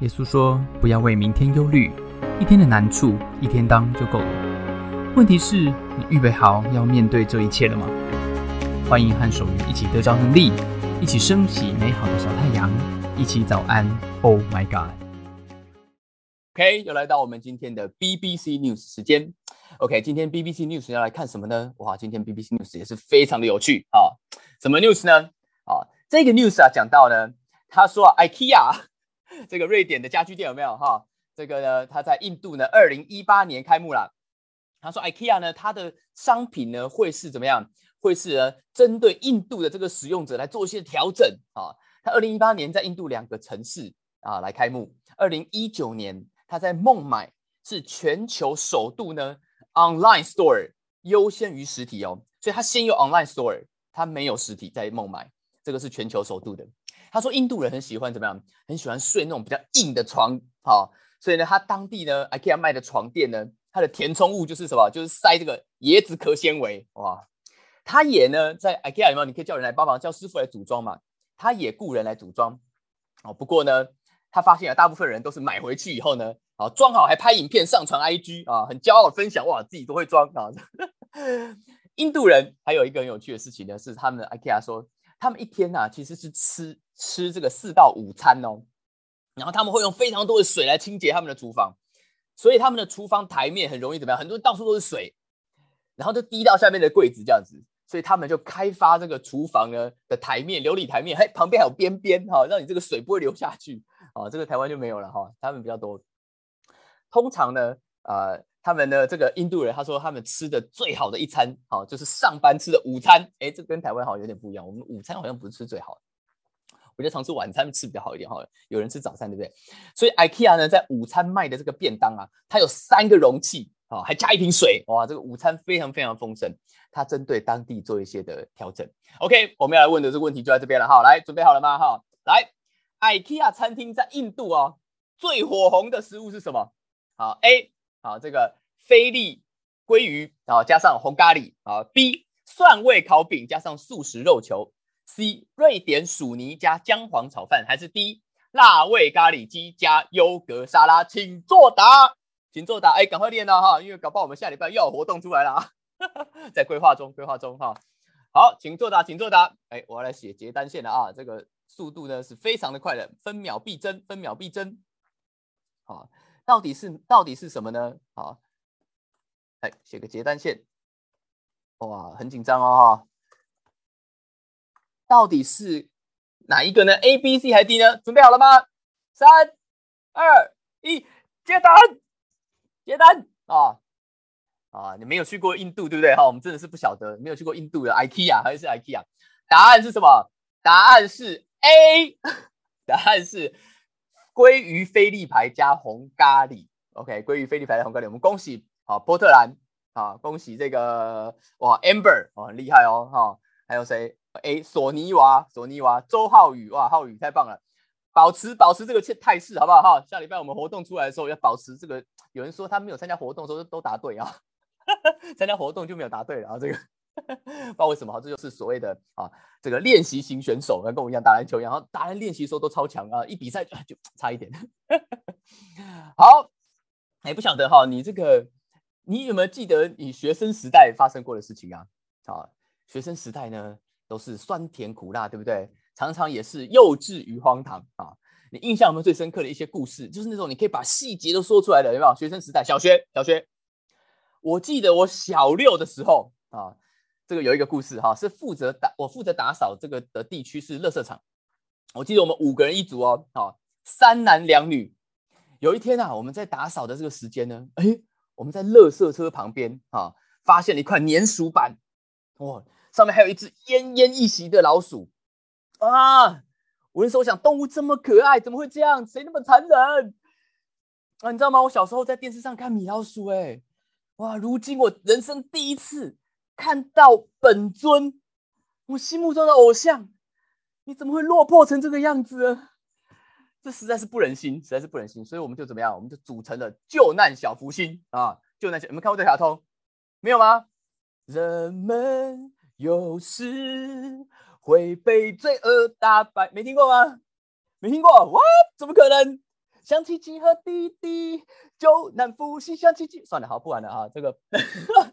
耶稣说：“不要为明天忧虑，一天的难处一天当就够了。问题是，你预备好要面对这一切了吗？”欢迎和守愚一起得着能力，一起升起美好的小太阳，一起早安。Oh my God！OK，又来到我们今天的 BBC News 时间。OK，今天 BBC News 要来看什么呢？哇，今天 BBC News 也是非常的有趣啊！什么 news 呢？啊，这个 news 啊，讲到呢，他说，IKEA。这个瑞典的家居店有没有哈？这个呢，它在印度呢，二零一八年开幕了。他说，IKEA 呢，它的商品呢会是怎么样？会是呢，针对印度的这个使用者来做一些调整啊。它二零一八年在印度两个城市啊来开幕。二零一九年，它在孟买是全球首度呢，online store 优先于实体哦。所以它先有 online store，它没有实体在孟买，这个是全球首度的。他说，印度人很喜欢怎么样？很喜欢睡那种比较硬的床，好，所以呢，他当地呢，IKEA 卖的床垫呢，它的填充物就是什么？就是塞这个椰子壳纤维，哇！他也呢，在 IKEA 有没有？你可以叫人来帮忙，叫师傅来组装嘛。他也雇人来组装，哦，不过呢，他发现啊，大部分人都是买回去以后呢，啊，装好还拍影片上传 IG 啊，很骄傲分享，哇，自己都会装啊。印度人还有一个很有趣的事情呢，是他们 IKEA 说。他们一天呐，其实是吃吃这个四到五餐哦，然后他们会用非常多的水来清洁他们的厨房，所以他们的厨房台面很容易怎么样？很多到处都是水，然后就滴到下面的柜子这样子，所以他们就开发这个厨房呢的台面琉璃台面，嘿，旁边还有边边哈，让你这个水不会流下去啊。这个台湾就没有了哈，他们比较多。通常呢，呃。他们的这个印度人，他说他们吃的最好的一餐，好就是上班吃的午餐。哎，这跟台湾好像有点不一样。我们午餐好像不是吃最好的，我觉得常吃晚餐吃比较好一点哈。有人吃早餐，对不对？所以 IKEA 呢，在午餐卖的这个便当啊，它有三个容器，啊，还加一瓶水，哇，这个午餐非常非常丰盛。它针对当地做一些的调整。OK，我们要来问的这个问题就在这边了哈。来，准备好了吗？哈，来，IKEA 餐厅在印度哦，最火红的食物是什么？好，A。好，这个菲力鲑鱼啊，加上红咖喱啊。B 蒜味烤饼加上素食肉球。C 瑞典薯泥加姜黄炒饭，还是 D 辣味咖喱鸡加优格沙拉？请作答，请作答。哎，赶快练了哈，因为搞不好我们下礼拜又有活动出来了啊，在规划中，规划中哈。好，请作答，请作答。哎，我要来写结单线了啊，这个速度呢是非常的快的，分秒必争，分秒必争。好。到底是到底是什么呢？好，哎，写个结单线，哇，很紧张哦哈。到底是哪一个呢？A、B、C 还是 D 呢？准备好了吗？三、二、一，接单，接单啊啊！你没有去过印度对不对？哈，我们真的是不晓得，没有去过印度的 IKEA 还是 IKEA？答案是什么？答案是 A，答案是。鲑鱼菲力牌加红咖喱，OK，鲑鱼菲力牌加红咖喱，我们恭喜好波特兰啊，恭喜这个哇 Amber 哦，很厉害哦哈，还有谁？哎，索尼娃，索尼娃，周浩宇哇，浩宇太棒了，保持保持这个态势好不好哈？下礼拜我们活动出来的时候要保持这个，有人说他没有参加活动的时候都答对啊，参加活动就没有答对了啊，这个。不知道为什么哈，这就是所谓的啊，这个练习型选手，跟我一样打篮球一样，然后打篮练习时候都超强啊，一比赛就差一点。好，哎，不晓得哈，你这个你有没有记得你学生时代发生过的事情啊？啊，学生时代呢都是酸甜苦辣，对不对？常常也是幼稚与荒唐啊。你印象有没有最深刻的一些故事？就是那种你可以把细节都说出来的，有没有？学生时代，小学，小学，我记得我小六的时候啊。这个有一个故事哈，是负责打我负责打扫这个的地区是垃圾场。我记得我们五个人一组哦，好，三男两女。有一天啊，我们在打扫的这个时间呢，哎，我们在垃圾车旁边啊，发现了一块粘鼠板，哇，上面还有一只奄奄一息的老鼠啊！我那时候想，动物这么可爱，怎么会这样？谁那么残忍？啊，你知道吗？我小时候在电视上看米老鼠，哎，哇，如今我人生第一次。看到本尊，我心目中的偶像，你怎么会落魄成这个样子？这实在是不忍心，实在是不忍心。所以我们就怎么样？我们就组成了救难小福星啊！救难小，你们看过这卡通没有吗？人们有时会被罪恶打败，没听过吗？没听过？哇，怎么可能？想起几何弟弟，就难复习。想起几……算了，好，不玩了啊。这个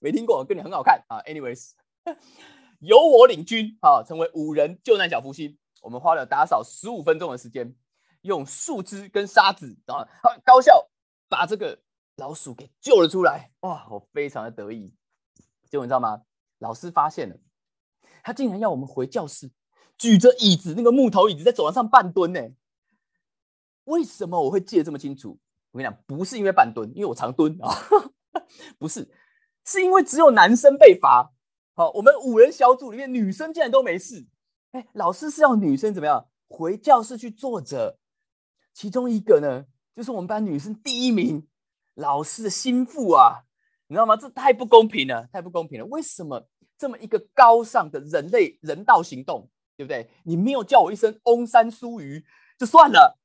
没听过，跟你很好看啊。Anyways，由我领军啊，成为五人救难小福星。我们花了打扫十五分钟的时间，用树枝跟沙子啊，高效把这个老鼠给救了出来。哇，我非常的得意。结果你知道吗？老师发现了，他竟然要我们回教室，举着椅子，那个木头椅子在走廊上半蹲呢。为什么我会记得这么清楚？我跟你讲，不是因为半蹲，因为我常蹲啊，不是，是因为只有男生被罚。好，我们五人小组里面女生竟然都没事。哎，老师是要女生怎么样回教室去坐着？其中一个呢，就是我们班女生第一名，老师的心腹啊。你知道吗？这太不公平了，太不公平了！为什么这么一个高尚的人类人道行动，对不对？你没有叫我一声“翁山苏鱼”就算了，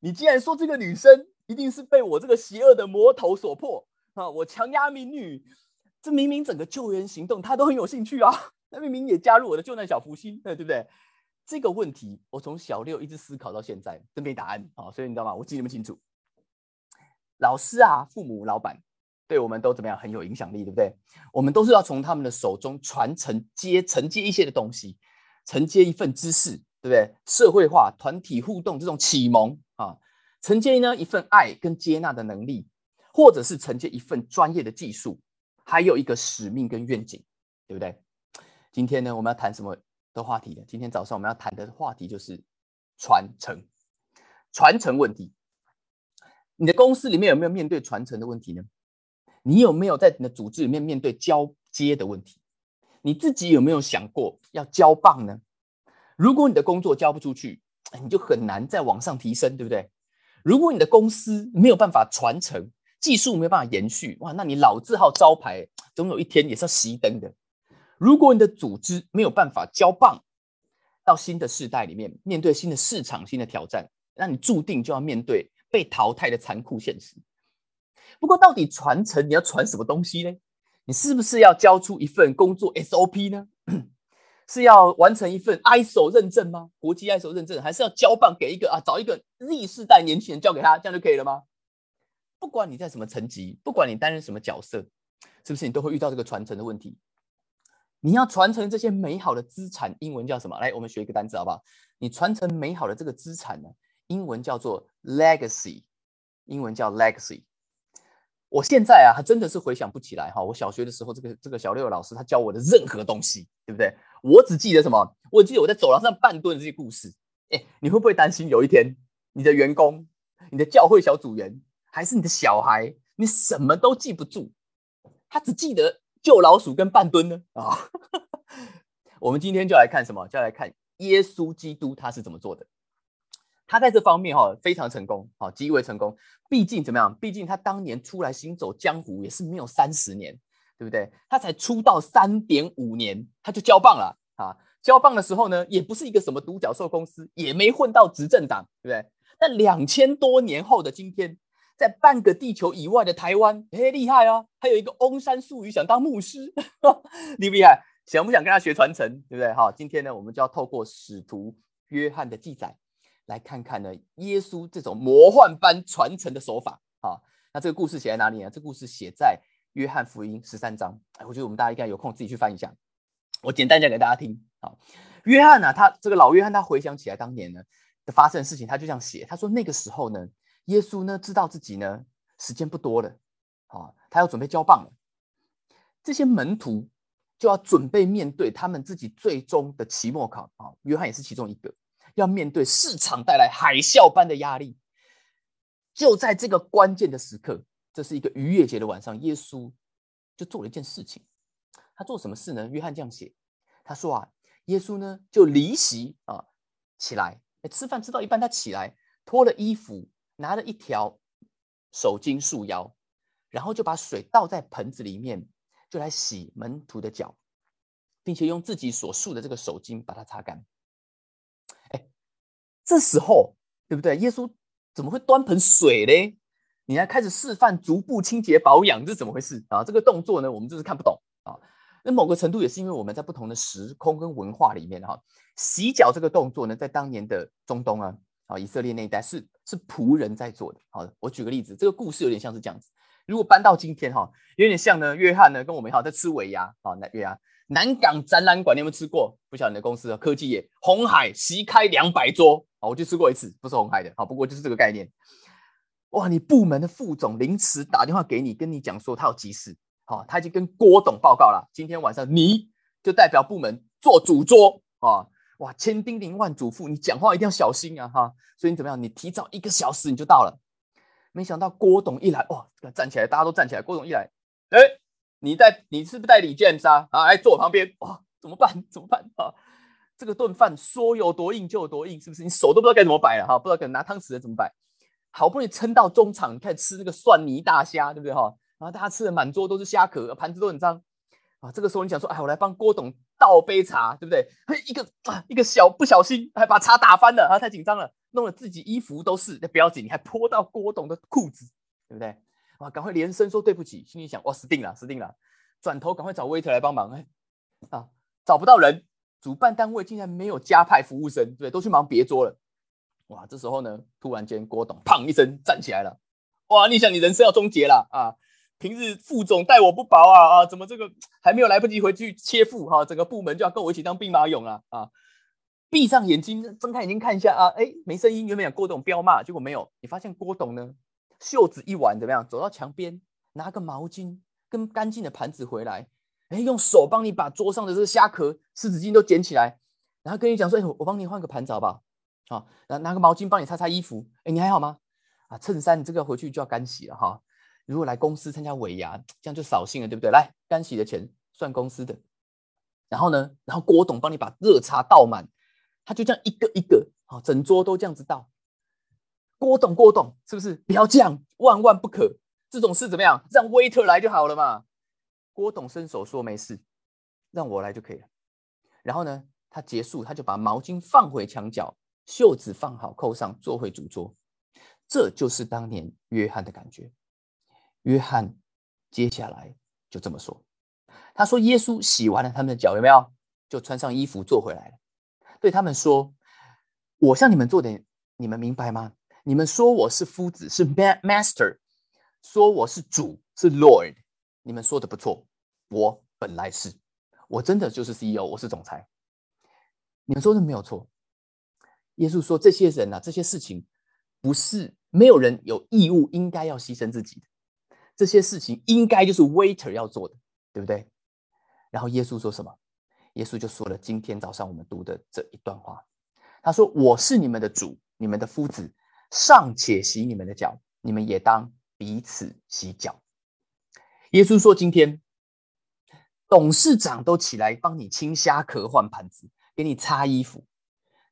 你既然说这个女生一定是被我这个邪恶的魔头所迫啊，我强压民女，这明明整个救援行动她都很有兴趣啊，那明明也加入我的救难小福星，对不对？这个问题我从小六一直思考到现在都没答案啊，所以你知道吗？我记那么清楚，老师啊，父母、老板。对我们都怎么样很有影响力，对不对？我们都是要从他们的手中传承接承接一些的东西，承接一份知识，对不对？社会化、团体互动这种启蒙啊，承接呢一份爱跟接纳的能力，或者是承接一份专业的技术，还有一个使命跟愿景，对不对？今天呢，我们要谈什么的话题呢？今天早上我们要谈的话题就是传承，传承问题。你的公司里面有没有面对传承的问题呢？你有没有在你的组织里面面对交接的问题？你自己有没有想过要交棒呢？如果你的工作交不出去，你就很难再往上提升，对不对？如果你的公司没有办法传承，技术没有办法延续，哇，那你老字号招牌总有一天也是要熄灯的。如果你的组织没有办法交棒到新的世代里面，面对新的市场、新的挑战，那你注定就要面对被淘汰的残酷现实。不过，到底传承你要传什么东西呢？你是不是要交出一份工作 SOP 呢？是要完成一份 ISO 认证吗？国际 ISO 认证，还是要交棒给一个啊？找一个 Z 世代年轻人交给他，这样就可以了吗？不管你在什么层级，不管你担任什么角色，是不是你都会遇到这个传承的问题？你要传承这些美好的资产，英文叫什么？来，我们学一个单词好不好？你传承美好的这个资产呢？英文叫做 legacy，英文叫 legacy。我现在啊，还真的是回想不起来哈。我小学的时候，这个这个小六老师他教我的任何东西，对不对？我只记得什么？我记得我在走廊上半蹲的这些故事。哎，你会不会担心有一天你的员工、你的教会小组员，还是你的小孩，你什么都记不住，他只记得救老鼠跟半蹲呢？啊，我们今天就来看什么？就来看耶稣基督他是怎么做的。他在这方面哈非常成功，好极为成功。毕竟怎么样？毕竟他当年出来行走江湖也是没有三十年，对不对？他才出道三点五年，他就交棒了啊！交棒的时候呢，也不是一个什么独角兽公司，也没混到执政党，对不对？但两千多年后的今天，在半个地球以外的台湾，哎，厉害啊！还有一个翁山素语想当牧师，厉不厉害？想不想跟他学传承？对不对？好，今天呢，我们就要透过使徒约翰的记载。来看看呢，耶稣这种魔幻般传承的手法啊，那这个故事写在哪里呢？这故事写在约翰福音十三章。我觉得我们大家应该有空自己去翻一下。我简单讲给大家听啊。约翰呢，他这个老约翰，他回想起来当年呢的发生的事情，他就这样写。他说那个时候呢，耶稣呢知道自己呢时间不多了啊，他要准备交棒了。这些门徒就要准备面对他们自己最终的期末考啊。约翰也是其中一个。要面对市场带来海啸般的压力，就在这个关键的时刻，这是一个逾越节的晚上，耶稣就做了一件事情。他做什么事呢？约翰这样写，他说啊，耶稣呢就离席啊起来，吃饭吃到一半，他起来脱了衣服，拿了一条手巾束腰，然后就把水倒在盆子里面，就来洗门徒的脚，并且用自己所束的这个手巾把它擦干。这时候，对不对？耶稣怎么会端盆水嘞？你还开始示范足部清洁保养，这是怎么回事啊？这个动作呢，我们就是看不懂啊。那某个程度也是因为我们在不同的时空跟文化里面哈，洗脚这个动作呢，在当年的中东啊啊以色列那一带是是仆人在做的。好，我举个例子，这个故事有点像是这样子。如果搬到今天哈，有点像呢，约翰呢跟我们好在吃尾牙啊，那约翰南港展览馆，你有没有吃过？不晓得你的公司的科技业，红海席开两百桌啊，我去吃过一次，不是红海的，好，不过就是这个概念。哇，你部门的副总临时打电话给你，跟你讲说他有急事，好，他已经跟郭董报告了，今天晚上你就代表部门做主桌啊，哇，千叮咛万嘱咐，你讲话一定要小心啊，哈，所以你怎么样？你提早一个小时你就到了。没想到郭董一来，哇，站起来，大家都站起来。郭董一来，哎，你带你是不是带李建沙啊？来坐我旁边，哇，怎么办？怎么办啊？这个顿饭说有多硬就有多硬，是不是？你手都不知道该怎么摆了哈，不知道该拿汤匙怎么摆。好不容易撑到中场，开始吃那个蒜泥大虾，对不对哈？然后大家吃的满桌都是虾壳，盘子都很脏啊。这个时候你想说，哎，我来帮郭董倒杯茶，对不对？嘿，一个啊，一个小不小心还把茶打翻了啊，太紧张了。弄得自己衣服都是，那不要紧，你还泼到郭董的裤子，对不对？哇，赶快连声说对不起，心里想，哇，死定了，死定了！转头赶快找 waiter 来帮忙，哎，啊，找不到人，主办单位竟然没有加派服务生，对，都去忙别桌了。哇，这时候呢，突然间郭董砰一声站起来了，哇，你想你人生要终结了啊？平日副总待我不薄啊啊，怎么这个还没有来不及回去切腹哈，整个部门就要跟我一起当兵马俑了啊？闭上眼睛，睁开眼睛看一下啊！哎，没声音。原本有郭董彪骂，结果没有。你发现郭董呢，袖子一挽，怎么样？走到墙边，拿个毛巾跟干净的盘子回来。哎，用手帮你把桌上的这个虾壳、湿纸巾都捡起来，然后跟你讲说：“哎，我帮你换个盘子好不好？”好，拿拿个毛巾帮你擦擦衣服。哎，你还好吗？啊，衬衫你这个回去就要干洗了哈。如果来公司参加尾牙，这样就扫兴了，对不对？来，干洗的钱算公司的。然后呢，然后郭董帮你把热茶倒满。他就这样一个一个，好，整桌都这样子倒。郭董，郭董，是不是不要这样？万万不可！这种事怎么样？让 waiter 来就好了嘛。郭董伸手说没事，让我来就可以了。然后呢，他结束，他就把毛巾放回墙角，袖子放好扣上，坐回主桌。这就是当年约翰的感觉。约翰接下来就这么说，他说：“耶稣洗完了他们的脚，有没有？就穿上衣服坐回来了。”对他们说：“我向你们做点，你们明白吗？你们说我是夫子，是 master，说我是主，是 lord。你们说的不错，我本来是，我真的就是 CEO，我是总裁。你们说的没有错。耶稣说：这些人啊，这些事情不是没有人有义务应该要牺牲自己的，这些事情应该就是 waiter 要做的，对不对？然后耶稣说什么？”耶稣就说了今天早上我们读的这一段话，他说：“我是你们的主，你们的夫子，尚且洗你们的脚，你们也当彼此洗脚。”耶稣说：“今天董事长都起来帮你清虾壳、换盘子，给你擦衣服。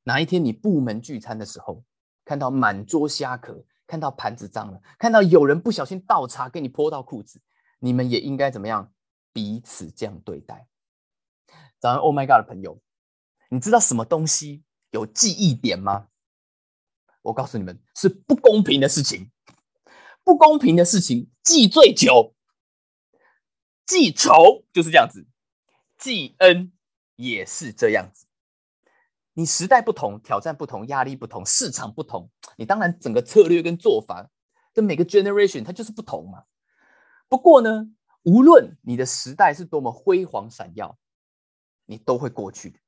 哪一天你部门聚餐的时候，看到满桌虾壳，看到盘子脏了，看到有人不小心倒茶给你泼到裤子，你们也应该怎么样？彼此这样对待。”早上，Oh my God 的朋友，你知道什么东西有记忆点吗？我告诉你们，是不公平的事情。不公平的事情记醉酒，记仇就是这样子，记恩也是这样子。你时代不同，挑战不同，压力不同，市场不同，你当然整个策略跟做法跟每个 generation 它就是不同嘛。不过呢，无论你的时代是多么辉煌闪耀。你都会过去，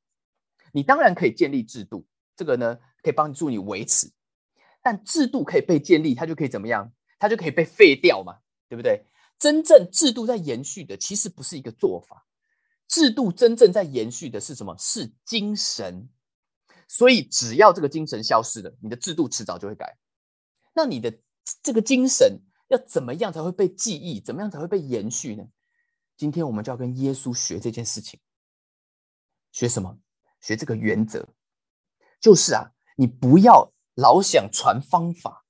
你当然可以建立制度，这个呢可以帮助你维持，但制度可以被建立，它就可以怎么样？它就可以被废掉嘛，对不对？真正制度在延续的，其实不是一个做法，制度真正在延续的是什么？是精神。所以只要这个精神消失了，你的制度迟早就会改。那你的这个精神要怎么样才会被记忆？怎么样才会被延续呢？今天我们就要跟耶稣学这件事情。学什么？学这个原则，就是啊，你不要老想传方法，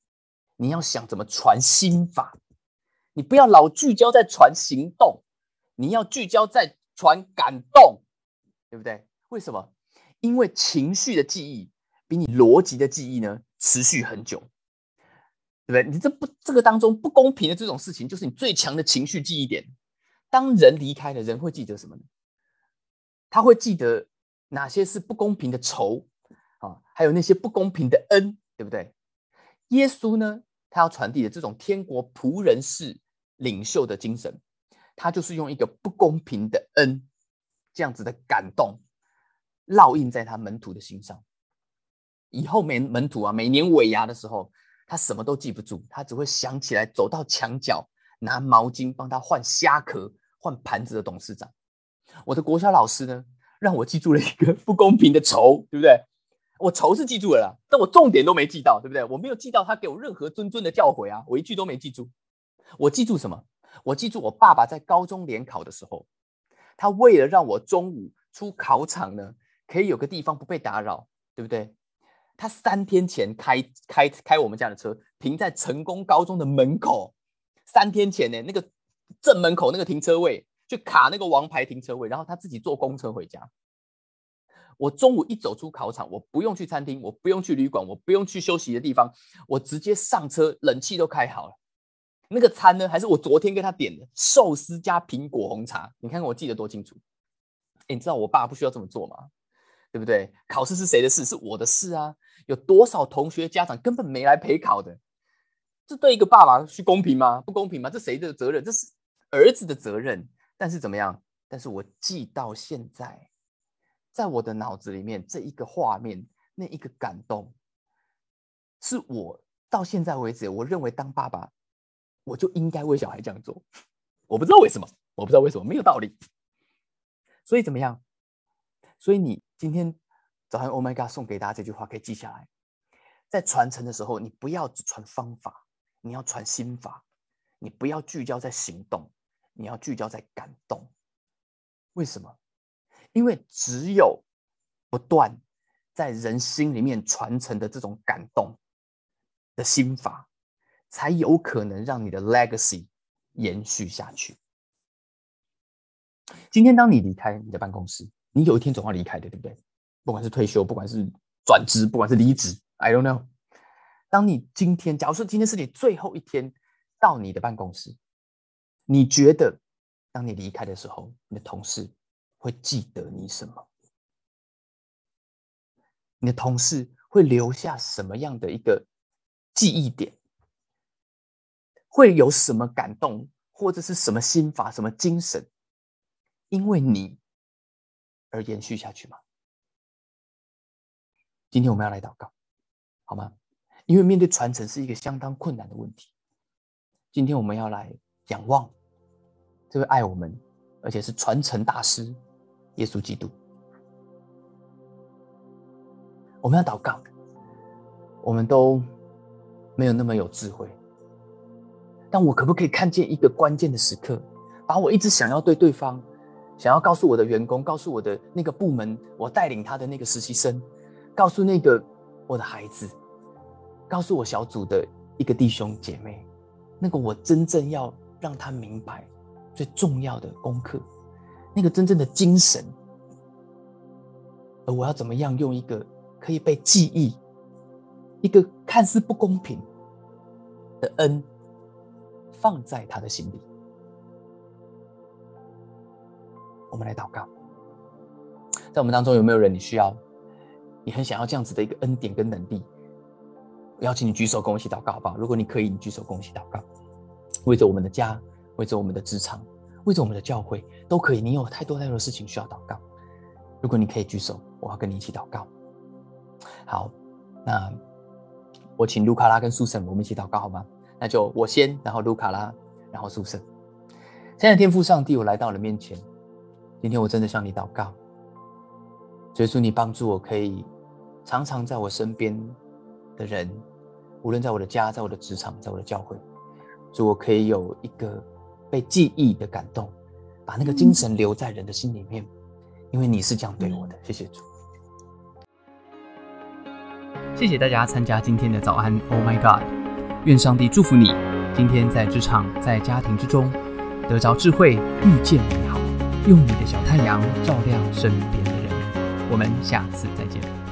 你要想怎么传心法。你不要老聚焦在传行动，你要聚焦在传感动，对不对？为什么？因为情绪的记忆比你逻辑的记忆呢持续很久，对不对？你这不这个当中不公平的这种事情，就是你最强的情绪记忆点。当人离开了，人会记得什么呢？他会记得哪些是不公平的仇啊？还有那些不公平的恩，对不对？耶稣呢，他要传递的这种天国仆人式领袖的精神，他就是用一个不公平的恩，这样子的感动，烙印在他门徒的心上。以后门门徒啊，每年尾牙的时候，他什么都记不住，他只会想起来走到墙角拿毛巾帮他换虾壳、换盘子的董事长。我的国小老师呢，让我记住了一个 不公平的仇，对不对？我仇是记住了啦，但我重点都没记到，对不对？我没有记到他给我任何谆谆的教诲啊，我一句都没记住。我记住什么？我记住我爸爸在高中联考的时候，他为了让我中午出考场呢，可以有个地方不被打扰，对不对？他三天前开开开我们家的车停在成功高中的门口，三天前呢，那个正门口那个停车位去卡那个王牌停车位，然后他自己坐公车回家。我中午一走出考场，我不用去餐厅，我不用去旅馆，我不用去休息的地方，我直接上车，冷气都开好了。那个餐呢，还是我昨天给他点的寿司加苹果红茶。你看看我记得多清楚。你知道我爸不需要这么做吗？对不对？考试是谁的事？是我的事啊。有多少同学家长根本没来陪考的？这对一个爸爸是公平吗？不公平吗？这谁的责任？这是儿子的责任。但是怎么样？但是我记到现在。在我的脑子里面，这一个画面，那一个感动，是我到现在为止，我认为当爸爸，我就应该为小孩这样做。我不知道为什么，我不知道为什么，没有道理。所以怎么样？所以你今天早上 Oh my God 送给大家这句话可以记下来，在传承的时候，你不要只传方法，你要传心法。你不要聚焦在行动，你要聚焦在感动。为什么？因为只有不断在人心里面传承的这种感动的心法，才有可能让你的 legacy 延续下去。今天当你离开你的办公室，你有一天总要离开的，对不对？不管是退休，不管是转职，不管是离职，I don't know。当你今天，假如说今天是你最后一天到你的办公室，你觉得当你离开的时候，你的同事？会记得你什么？你的同事会留下什么样的一个记忆点？会有什么感动，或者是什么心法、什么精神，因为你而延续下去吗？今天我们要来祷告，好吗？因为面对传承是一个相当困难的问题。今天我们要来仰望这位爱我们，而且是传承大师。耶稣基督，我们要祷告。我们都没有那么有智慧，但我可不可以看见一个关键的时刻，把我一直想要对对方、想要告诉我的员工、告诉我的那个部门，我带领他的那个实习生，告诉那个我的孩子，告诉我小组的一个弟兄姐妹，那个我真正要让他明白最重要的功课。那个真正的精神，而我要怎么样用一个可以被记忆、一个看似不公平的恩，放在他的心里？我们来祷告。在我们当中有没有人你需要，你很想要这样子的一个恩典跟能力？邀请你举手跟我一起祷告，好不好？如果你可以，你举手跟我一起祷告，为着我们的家，为着我们的职场。为着我们的教会都可以，你有太多太多的事情需要祷告。如果你可以举手，我要跟你一起祷告。好，那我请卢卡拉跟苏神，我们一起祷告好吗？那就我先，然后卢卡拉，然后苏神。现在天父上帝，我来到了面前，今天我真的向你祷告，耶稣，你帮助我可以常常在我身边的人，无论在我的家，在我的职场，在我的教会，主我可以有一个。被记忆的感动，把那个精神留在人的心里面，因为你是这样对我的。谢谢主，谢谢大家参加今天的早安。Oh my God！愿上帝祝福你，今天在职场、在家庭之中得着智慧，遇见美好，用你的小太阳照亮身边的人。我们下次再见。